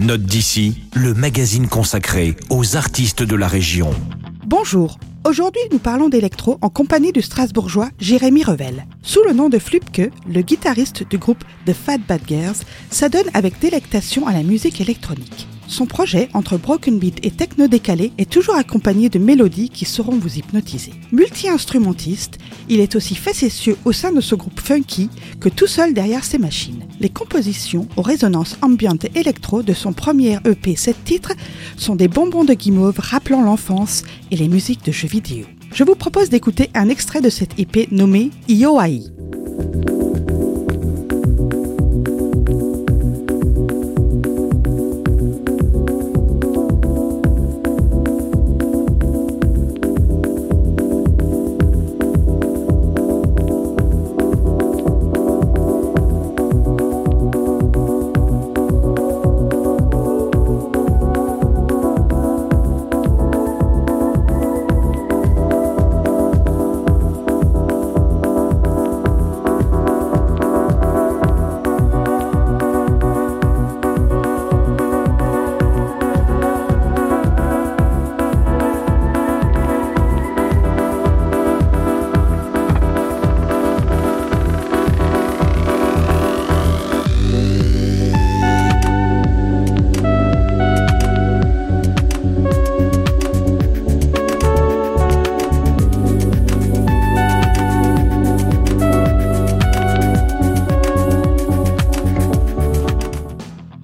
Note d'ici, le magazine consacré aux artistes de la région. Bonjour, aujourd'hui nous parlons d'électro en compagnie du Strasbourgeois Jérémy Revel. Sous le nom de Flupke, le guitariste du groupe The Fat Bad Girls s'adonne avec délectation à la musique électronique. Son projet, entre broken beat et techno décalé, est toujours accompagné de mélodies qui sauront vous hypnotiser. Multi-instrumentiste, il est aussi facétieux au sein de ce groupe funky que tout seul derrière ses machines. Les compositions aux résonances ambiantes et électro de son premier EP 7 titres sont des bonbons de guimauve rappelant l'enfance et les musiques de jeux vidéo. Je vous propose d'écouter un extrait de cette EP nommé Ioai.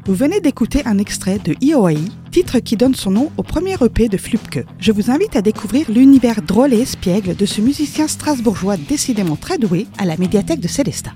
Vous venez d'écouter un extrait de IOI, titre qui donne son nom au premier EP de Flupke. Je vous invite à découvrir l'univers drôle et espiègle de ce musicien strasbourgeois décidément très doué à la médiathèque de Célestat.